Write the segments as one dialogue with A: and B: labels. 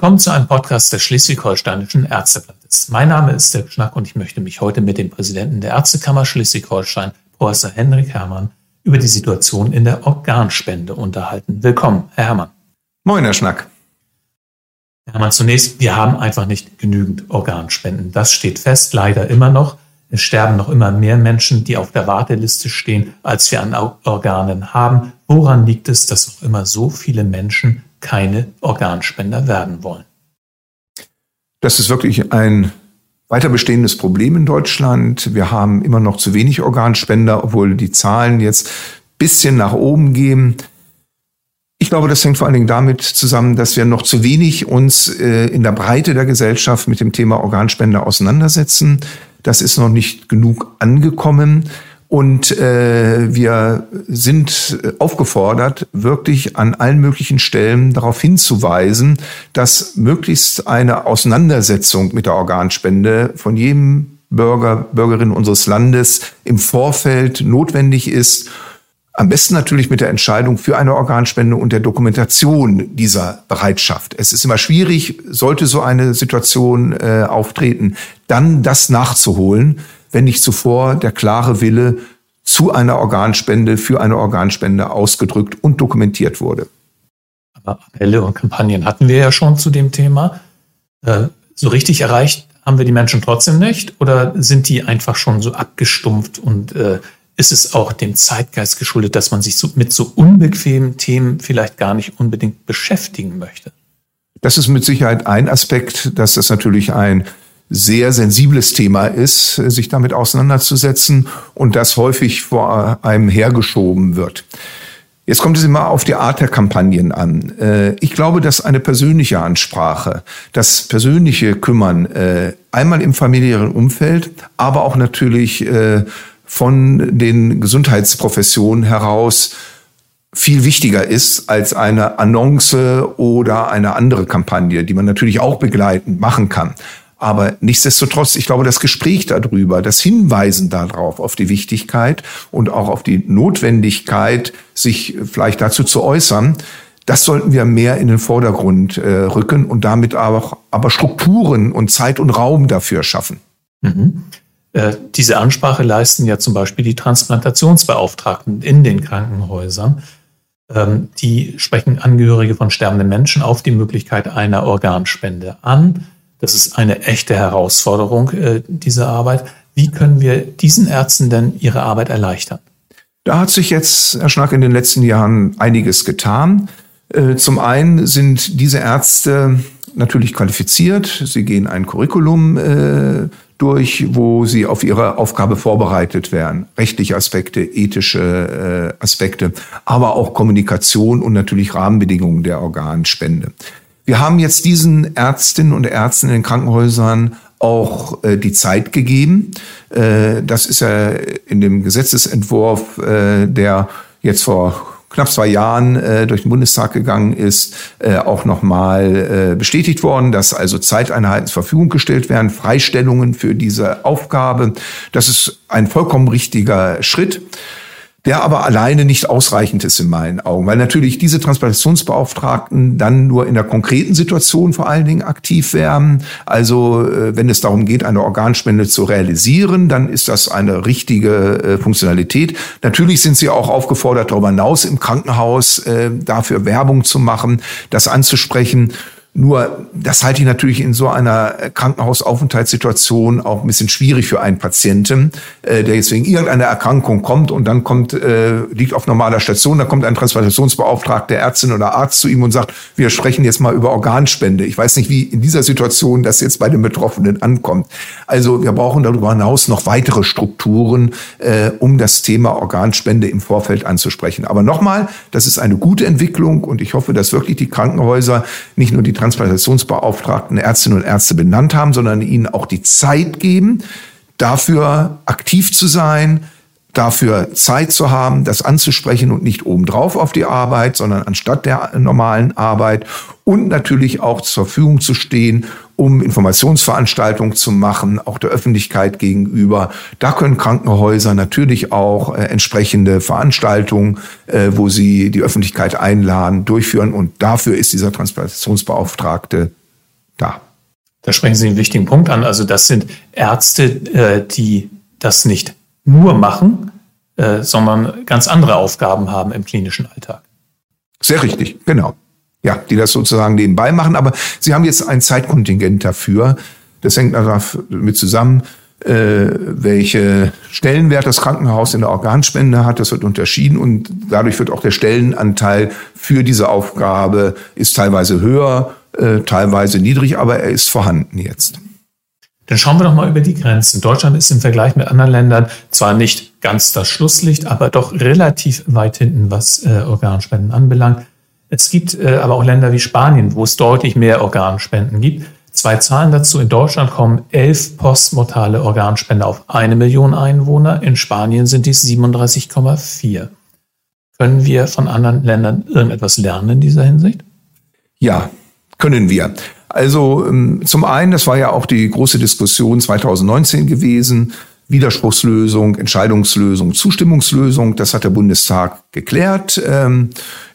A: Willkommen zu einem Podcast des Schleswig-Holsteinischen Ärzteblattes. Mein Name ist Dirk Schnack und ich möchte mich heute mit dem Präsidenten der Ärztekammer Schleswig-Holstein, Professor Henrik Herrmann, über die Situation in der Organspende unterhalten. Willkommen, Herr Herrmann.
B: Moin, Herr Schnack.
A: Herr Herrmann, zunächst, wir haben einfach nicht genügend Organspenden. Das steht fest, leider immer noch. Es sterben noch immer mehr Menschen, die auf der Warteliste stehen, als wir an Organen haben. Woran liegt es, dass noch immer so viele Menschen keine Organspender werden wollen?
B: Das ist wirklich ein weiter bestehendes Problem in Deutschland. Wir haben immer noch zu wenig Organspender, obwohl die Zahlen jetzt bisschen nach oben gehen. Ich glaube, das hängt vor allen Dingen damit zusammen, dass wir noch zu wenig uns äh, in der Breite der Gesellschaft mit dem Thema Organspender auseinandersetzen. Das ist noch nicht genug angekommen. Und äh, wir sind aufgefordert, wirklich an allen möglichen Stellen darauf hinzuweisen, dass möglichst eine Auseinandersetzung mit der Organspende von jedem Bürger, Bürgerin unseres Landes im Vorfeld notwendig ist am besten natürlich mit der Entscheidung für eine Organspende und der Dokumentation dieser Bereitschaft. Es ist immer schwierig, sollte so eine Situation äh, auftreten, dann das nachzuholen, wenn nicht zuvor der klare Wille zu einer Organspende, für eine Organspende ausgedrückt und dokumentiert wurde.
A: Aber Appelle und Kampagnen hatten wir ja schon zu dem Thema. Äh, so richtig erreicht haben wir die Menschen trotzdem nicht oder sind die einfach schon so abgestumpft und äh, ist es auch dem Zeitgeist geschuldet, dass man sich so, mit so unbequemen Themen vielleicht gar nicht unbedingt beschäftigen möchte?
B: Das ist mit Sicherheit ein Aspekt, dass das natürlich ein sehr sensibles Thema ist, sich damit auseinanderzusetzen und das häufig vor einem hergeschoben wird. Jetzt kommt es immer auf die Art der Kampagnen an. Äh, ich glaube, dass eine persönliche Ansprache, das persönliche Kümmern, äh, einmal im familiären Umfeld, aber auch natürlich äh, von den Gesundheitsprofessionen heraus viel wichtiger ist als eine Annonce oder eine andere Kampagne, die man natürlich auch begleitend machen kann. Aber nichtsdestotrotz, ich glaube, das Gespräch darüber, das Hinweisen darauf, auf die Wichtigkeit und auch auf die Notwendigkeit, sich vielleicht dazu zu äußern, das sollten wir mehr in den Vordergrund äh, rücken und damit auch aber Strukturen und Zeit und Raum dafür schaffen.
A: Mhm. Äh, diese Ansprache leisten ja zum Beispiel die Transplantationsbeauftragten in den Krankenhäusern. Ähm, die sprechen Angehörige von sterbenden Menschen auf die Möglichkeit einer Organspende an. Das ist eine echte Herausforderung, äh, diese Arbeit. Wie können wir diesen Ärzten denn ihre Arbeit erleichtern?
B: Da hat sich jetzt, Herr Schnack, in den letzten Jahren einiges getan. Äh, zum einen sind diese Ärzte natürlich qualifiziert. Sie gehen ein Curriculum durch, wo sie auf ihre Aufgabe vorbereitet werden. Rechtliche Aspekte, ethische äh, Aspekte, aber auch Kommunikation und natürlich Rahmenbedingungen der Organspende. Wir haben jetzt diesen Ärztinnen und Ärzten in den Krankenhäusern auch äh, die Zeit gegeben. Äh, das ist ja in dem Gesetzesentwurf, äh, der jetzt vor knapp zwei Jahren äh, durch den Bundestag gegangen ist, äh, auch nochmal äh, bestätigt worden, dass also Zeiteinheiten zur Verfügung gestellt werden, Freistellungen für diese Aufgabe. Das ist ein vollkommen richtiger Schritt der aber alleine nicht ausreichend ist in meinen Augen, weil natürlich diese Transplantationsbeauftragten dann nur in der konkreten Situation vor allen Dingen aktiv werden. Also äh, wenn es darum geht, eine Organspende zu realisieren, dann ist das eine richtige äh, Funktionalität. Natürlich sind sie auch aufgefordert, darüber hinaus im Krankenhaus äh, dafür Werbung zu machen, das anzusprechen. Nur, das halte ich natürlich in so einer Krankenhausaufenthaltssituation auch ein bisschen schwierig für einen Patienten, äh, der jetzt wegen irgendeiner Erkrankung kommt und dann kommt, äh, liegt auf normaler Station, da kommt ein Transplantationsbeauftragter, Ärztin oder Arzt zu ihm und sagt, wir sprechen jetzt mal über Organspende. Ich weiß nicht, wie in dieser Situation das jetzt bei den Betroffenen ankommt. Also wir brauchen darüber hinaus noch weitere Strukturen, äh, um das Thema Organspende im Vorfeld anzusprechen. Aber nochmal, das ist eine gute Entwicklung und ich hoffe, dass wirklich die Krankenhäuser nicht nur die Transplantationsbeauftragten Ärztinnen und Ärzte benannt haben, sondern ihnen auch die Zeit geben, dafür aktiv zu sein, dafür Zeit zu haben, das anzusprechen und nicht obendrauf auf die Arbeit, sondern anstatt der normalen Arbeit und natürlich auch zur Verfügung zu stehen, um Informationsveranstaltungen zu machen, auch der Öffentlichkeit gegenüber. Da können Krankenhäuser natürlich auch äh, entsprechende Veranstaltungen, äh, wo sie die Öffentlichkeit einladen, durchführen. Und dafür ist dieser Transplantationsbeauftragte da.
A: Da sprechen Sie einen wichtigen Punkt an. Also das sind Ärzte, äh, die das nicht nur machen, äh, sondern ganz andere Aufgaben haben im klinischen Alltag.
B: Sehr richtig, genau. Ja, die das sozusagen nebenbei machen, aber sie haben jetzt ein Zeitkontingent dafür. Das hängt damit zusammen, äh, welche Stellenwert das Krankenhaus in der Organspende hat. Das wird unterschieden und dadurch wird auch der Stellenanteil für diese Aufgabe ist teilweise höher, äh, teilweise niedrig, aber er ist vorhanden jetzt.
A: Dann schauen wir doch mal über die Grenzen. Deutschland ist im Vergleich mit anderen Ländern zwar nicht ganz das Schlusslicht, aber doch relativ weit hinten, was äh, Organspenden anbelangt. Es gibt äh, aber auch Länder wie Spanien, wo es deutlich mehr Organspenden gibt. Zwei Zahlen dazu. In Deutschland kommen elf postmortale Organspender auf eine Million Einwohner. In Spanien sind dies 37,4. Können wir von anderen Ländern irgendetwas lernen in dieser Hinsicht?
B: Ja, können wir. Also ähm, zum einen, das war ja auch die große Diskussion 2019 gewesen, Widerspruchslösung, Entscheidungslösung, Zustimmungslösung, das hat der Bundestag geklärt. Ähm,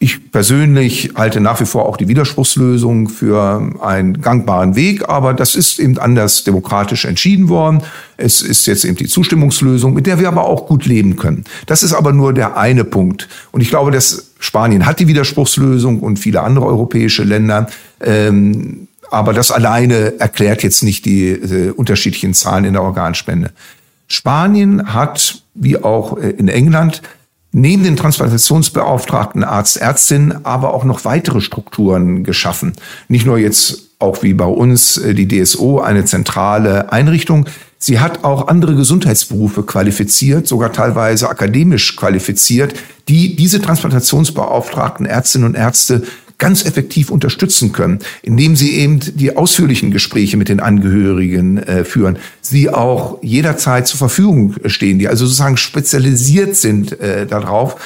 B: ich persönlich halte nach wie vor auch die Widerspruchslösung für einen gangbaren Weg, aber das ist eben anders demokratisch entschieden worden. Es ist jetzt eben die Zustimmungslösung, mit der wir aber auch gut leben können. Das ist aber nur der eine Punkt. Und ich glaube, dass Spanien hat die Widerspruchslösung und viele andere europäische Länder. Ähm, aber das alleine erklärt jetzt nicht die äh, unterschiedlichen Zahlen in der Organspende. Spanien hat, wie auch äh, in England, neben den Transplantationsbeauftragten Arzt, Ärztin, aber auch noch weitere Strukturen geschaffen. Nicht nur jetzt auch wie bei uns äh, die DSO, eine zentrale Einrichtung. Sie hat auch andere Gesundheitsberufe qualifiziert, sogar teilweise akademisch qualifiziert, die diese Transplantationsbeauftragten Ärztinnen und Ärzte ganz effektiv unterstützen können, indem sie eben die ausführlichen Gespräche mit den Angehörigen äh, führen, sie auch jederzeit zur Verfügung stehen, die also sozusagen spezialisiert sind äh, darauf,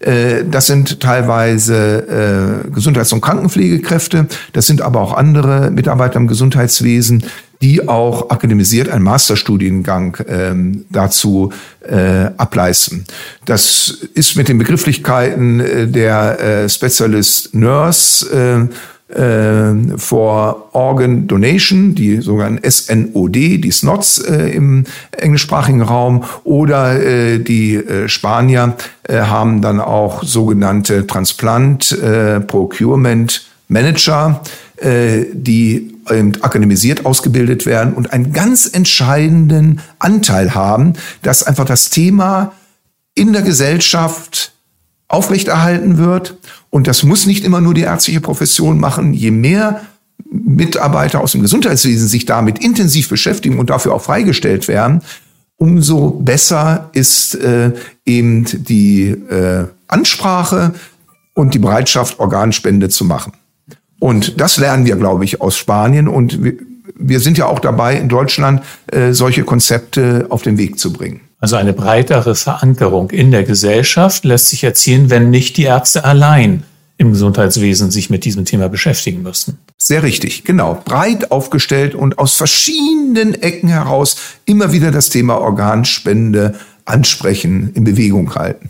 B: äh, das sind teilweise äh, Gesundheits- und Krankenpflegekräfte, das sind aber auch andere Mitarbeiter im Gesundheitswesen, die auch akademisiert einen Masterstudiengang ähm, dazu äh, ableisten. Das ist mit den Begrifflichkeiten äh, der äh, Specialist Nurse äh, äh, for Organ Donation, die sogenannten SNOD, die SNOTs äh, im englischsprachigen Raum, oder äh, die äh, Spanier äh, haben dann auch sogenannte Transplant äh, Procurement Manager, äh, die akademisiert ausgebildet werden und einen ganz entscheidenden Anteil haben, dass einfach das Thema in der Gesellschaft aufrechterhalten wird. Und das muss nicht immer nur die ärztliche Profession machen. Je mehr Mitarbeiter aus dem Gesundheitswesen sich damit intensiv beschäftigen und dafür auch freigestellt werden, umso besser ist äh, eben die äh, Ansprache und die Bereitschaft, Organspende zu machen. Und das lernen wir, glaube ich, aus Spanien. Und wir, wir sind ja auch dabei, in Deutschland äh, solche Konzepte auf den Weg zu bringen.
A: Also eine breitere Verankerung in der Gesellschaft lässt sich erzielen, wenn nicht die Ärzte allein im Gesundheitswesen sich mit diesem Thema beschäftigen müssen.
B: Sehr richtig, genau. Breit aufgestellt und aus verschiedenen Ecken heraus immer wieder das Thema Organspende ansprechen, in Bewegung halten.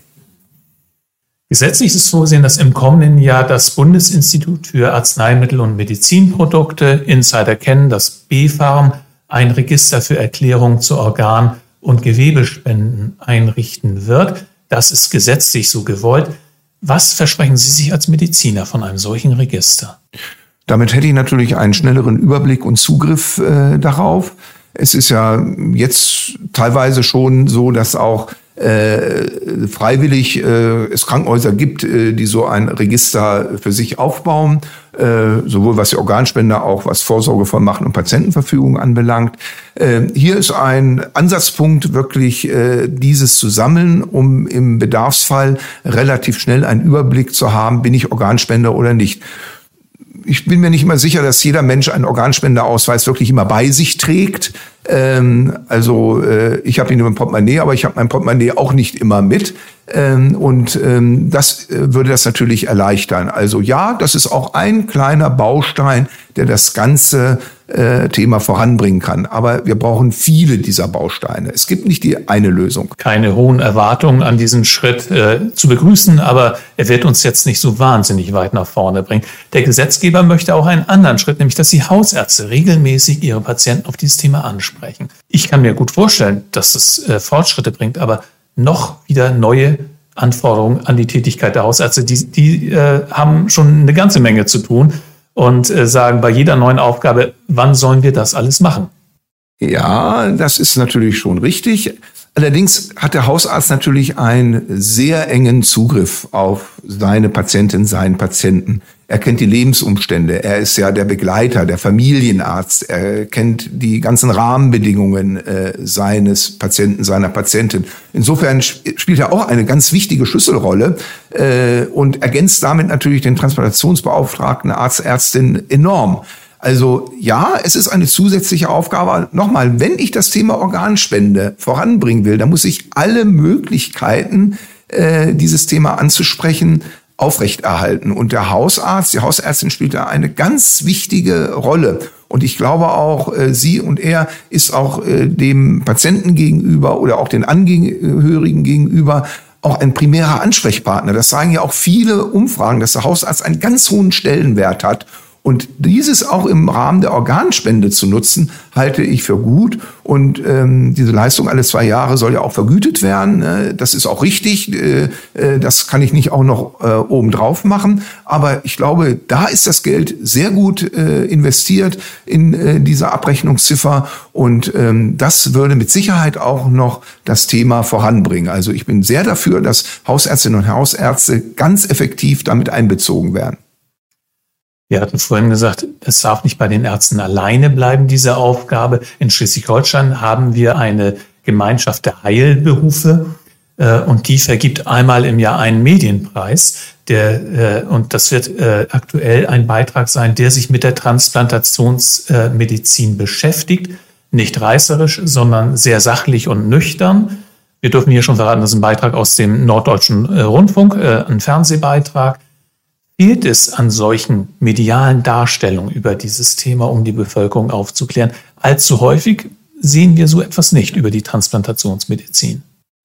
A: Gesetzlich ist vorgesehen, dass im kommenden Jahr das Bundesinstitut für Arzneimittel und Medizinprodukte, Insider kennen, das BfArM, ein Register für Erklärungen zu Organ- und Gewebespenden einrichten wird. Das ist gesetzlich so gewollt. Was versprechen Sie sich als Mediziner von einem solchen Register?
B: Damit hätte ich natürlich einen schnelleren Überblick und Zugriff äh, darauf. Es ist ja jetzt teilweise schon so, dass auch äh, freiwillig äh, es Krankenhäuser gibt, äh, die so ein Register für sich aufbauen, äh, sowohl was die Organspender, auch was Vorsorgevollmachten und Patientenverfügung anbelangt. Äh, hier ist ein Ansatzpunkt, wirklich äh, dieses zu sammeln, um im Bedarfsfall relativ schnell einen Überblick zu haben, bin ich Organspender oder nicht ich bin mir nicht immer sicher, dass jeder Mensch einen Organspenderausweis wirklich immer bei sich trägt. Ähm, also äh, ich habe ihn im Portemonnaie, aber ich habe mein Portemonnaie auch nicht immer mit. Ähm, und ähm, das äh, würde das natürlich erleichtern. Also ja, das ist auch ein kleiner Baustein, der das Ganze äh, Thema voranbringen kann. Aber wir brauchen viele dieser Bausteine. Es gibt nicht die eine Lösung.
A: Keine hohen Erwartungen an diesen Schritt äh, zu begrüßen, aber er wird uns jetzt nicht so wahnsinnig weit nach vorne bringen. Der Gesetzgeber möchte auch einen anderen Schritt, nämlich dass die Hausärzte regelmäßig ihre Patienten auf dieses Thema ansprechen. Ich kann mir gut vorstellen, dass es äh, Fortschritte bringt, aber noch wieder neue Anforderungen an die Tätigkeit der Hausärzte. Die, die äh, haben schon eine ganze Menge zu tun und äh, sagen bei jeder neuen Aufgabe, wann sollen wir das alles machen?
B: Ja, das ist natürlich schon richtig. Allerdings hat der Hausarzt natürlich einen sehr engen Zugriff auf seine Patientin, seinen Patienten. Er kennt die Lebensumstände. Er ist ja der Begleiter, der Familienarzt. Er kennt die ganzen Rahmenbedingungen äh, seines Patienten, seiner Patientin. Insofern spielt er auch eine ganz wichtige Schlüsselrolle äh, und ergänzt damit natürlich den Transplantationsbeauftragten Arzt, Ärztin enorm. Also ja, es ist eine zusätzliche Aufgabe. Nochmal, wenn ich das Thema Organspende voranbringen will, dann muss ich alle Möglichkeiten, äh, dieses Thema anzusprechen, aufrechterhalten. Und der Hausarzt, die Hausärztin spielt da eine ganz wichtige Rolle. Und ich glaube auch, äh, sie und er ist auch äh, dem Patienten gegenüber oder auch den Angehörigen gegenüber auch ein primärer Ansprechpartner. Das sagen ja auch viele Umfragen, dass der Hausarzt einen ganz hohen Stellenwert hat. Und dieses auch im Rahmen der Organspende zu nutzen, halte ich für gut. Und ähm, diese Leistung alle zwei Jahre soll ja auch vergütet werden. Äh, das ist auch richtig. Äh, äh, das kann ich nicht auch noch äh, obendrauf machen. Aber ich glaube, da ist das Geld sehr gut äh, investiert in äh, diese Abrechnungsziffer. Und ähm, das würde mit Sicherheit auch noch das Thema voranbringen. Also ich bin sehr dafür, dass Hausärztinnen und Hausärzte ganz effektiv damit einbezogen werden.
A: Wir hatten vorhin gesagt, es darf nicht bei den Ärzten alleine bleiben, diese Aufgabe. In Schleswig-Holstein haben wir eine Gemeinschaft der Heilberufe äh, und die vergibt einmal im Jahr einen Medienpreis. Der, äh, und das wird äh, aktuell ein Beitrag sein, der sich mit der Transplantationsmedizin beschäftigt. Nicht reißerisch, sondern sehr sachlich und nüchtern. Wir dürfen hier schon verraten, das ist ein Beitrag aus dem Norddeutschen Rundfunk, ein Fernsehbeitrag fehlt es an solchen medialen Darstellungen über dieses Thema, um die Bevölkerung aufzuklären. Allzu häufig sehen wir so etwas nicht über die Transplantationsmedizin.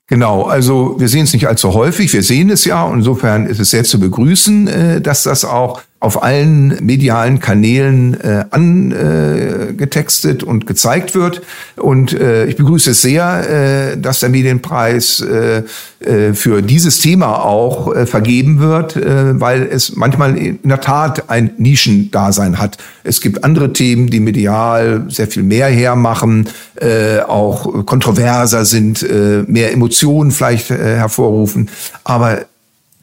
B: Genau, also wir sehen es nicht allzu häufig, wir sehen es ja. Insofern ist es sehr zu begrüßen, äh, dass das auch auf allen medialen Kanälen äh, angetextet äh, und gezeigt wird. Und äh, ich begrüße es sehr, äh, dass der Medienpreis äh, äh, für dieses Thema auch äh, vergeben wird, äh, weil es manchmal in der Tat ein Nischendasein hat. Es gibt andere Themen, die medial sehr viel mehr hermachen, äh, auch kontroverser sind, äh, mehr Emotionen vielleicht äh, hervorrufen. Aber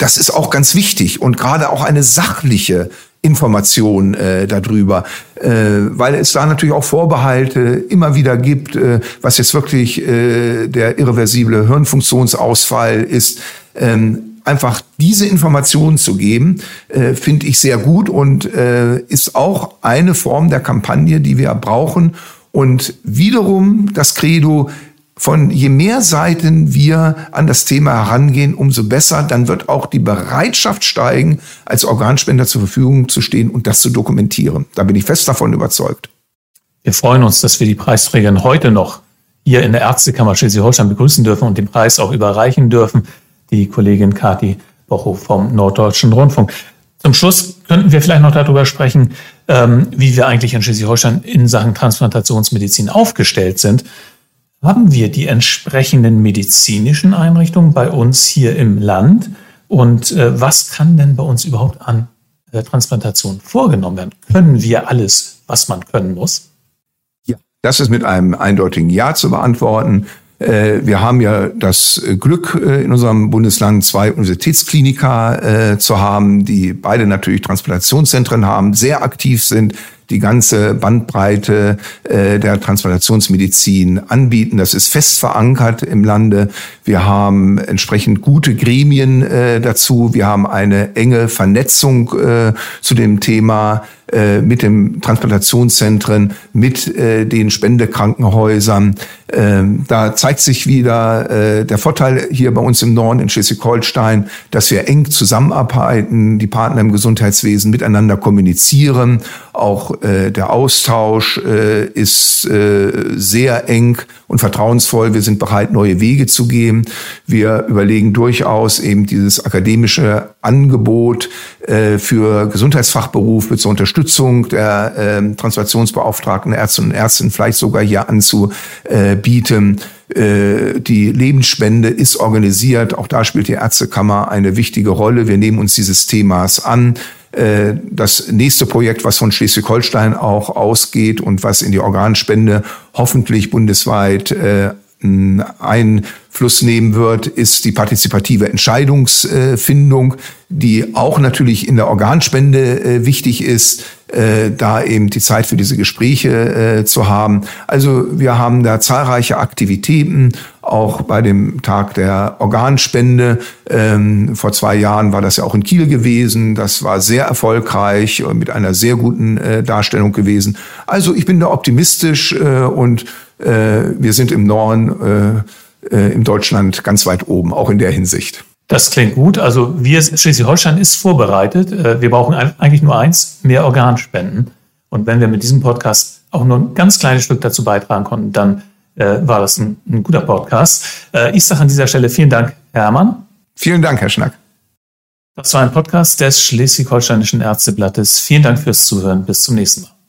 B: das ist auch ganz wichtig und gerade auch eine sachliche Information äh, darüber, äh, weil es da natürlich auch Vorbehalte immer wieder gibt, äh, was jetzt wirklich äh, der irreversible Hirnfunktionsausfall ist. Ähm, einfach diese Informationen zu geben, äh, finde ich sehr gut und äh, ist auch eine Form der Kampagne, die wir brauchen. Und wiederum das Credo, von je mehr Seiten wir an das Thema herangehen, umso besser. Dann wird auch die Bereitschaft steigen, als Organspender zur Verfügung zu stehen und das zu dokumentieren. Da bin ich fest davon überzeugt.
A: Wir freuen uns, dass wir die Preisträgerin heute noch hier in der Ärztekammer Schleswig-Holstein begrüßen dürfen und den Preis auch überreichen dürfen. Die Kollegin Kati Bochow vom Norddeutschen Rundfunk. Zum Schluss könnten wir vielleicht noch darüber sprechen, ähm, wie wir eigentlich in Schleswig-Holstein in Sachen Transplantationsmedizin aufgestellt sind haben wir die entsprechenden medizinischen Einrichtungen bei uns hier im Land? Und äh, was kann denn bei uns überhaupt an äh, Transplantation vorgenommen werden? Können wir alles, was man können muss?
B: Ja, das ist mit einem eindeutigen Ja zu beantworten. Äh, wir haben ja das Glück, äh, in unserem Bundesland zwei Universitätskliniker äh, zu haben, die beide natürlich Transplantationszentren haben, sehr aktiv sind, die ganze Bandbreite äh, der Transplantationsmedizin anbieten. Das ist fest verankert im Lande. Wir haben entsprechend gute Gremien äh, dazu. Wir haben eine enge Vernetzung äh, zu dem Thema äh, mit den Transplantationszentren, mit äh, den Spendekrankenhäusern. Ähm, da zeigt sich wieder äh, der Vorteil hier bei uns im Norden in Schleswig-Holstein, dass wir eng zusammenarbeiten, die Partner im Gesundheitswesen miteinander kommunizieren. Auch äh, der Austausch äh, ist äh, sehr eng und vertrauensvoll. Wir sind bereit, neue Wege zu gehen. Wir überlegen durchaus eben dieses akademische Angebot äh, für Gesundheitsfachberufe zur Unterstützung der äh, Transplantationsbeauftragten Ärzte und Ärztinnen vielleicht sogar hier anzubieten. Äh, die Lebensspende ist organisiert. Auch da spielt die Ärztekammer eine wichtige Rolle. Wir nehmen uns dieses Themas an. Äh, das nächste Projekt, was von Schleswig-Holstein auch ausgeht und was in die Organspende hoffentlich bundesweit äh, Einfluss nehmen wird, ist die partizipative Entscheidungsfindung, die auch natürlich in der Organspende wichtig ist, da eben die Zeit für diese Gespräche zu haben. Also wir haben da zahlreiche Aktivitäten auch bei dem Tag der Organspende. Ähm, vor zwei Jahren war das ja auch in Kiel gewesen. Das war sehr erfolgreich und mit einer sehr guten äh, Darstellung gewesen. Also ich bin da optimistisch äh, und äh, wir sind im Norden, äh, äh, im Deutschland ganz weit oben, auch in der Hinsicht.
A: Das klingt gut. Also wir, Schleswig-Holstein ist vorbereitet. Äh, wir brauchen eigentlich nur eins, mehr Organspenden. Und wenn wir mit diesem Podcast auch nur ein ganz kleines Stück dazu beitragen konnten, dann äh, war das ein, ein guter Podcast. Äh, ich sage an dieser Stelle vielen Dank, Hermann.
B: Vielen Dank, Herr Schnack.
A: Das war ein Podcast des Schleswig-Holsteinischen Ärzteblattes. Vielen Dank fürs Zuhören. Bis zum nächsten Mal.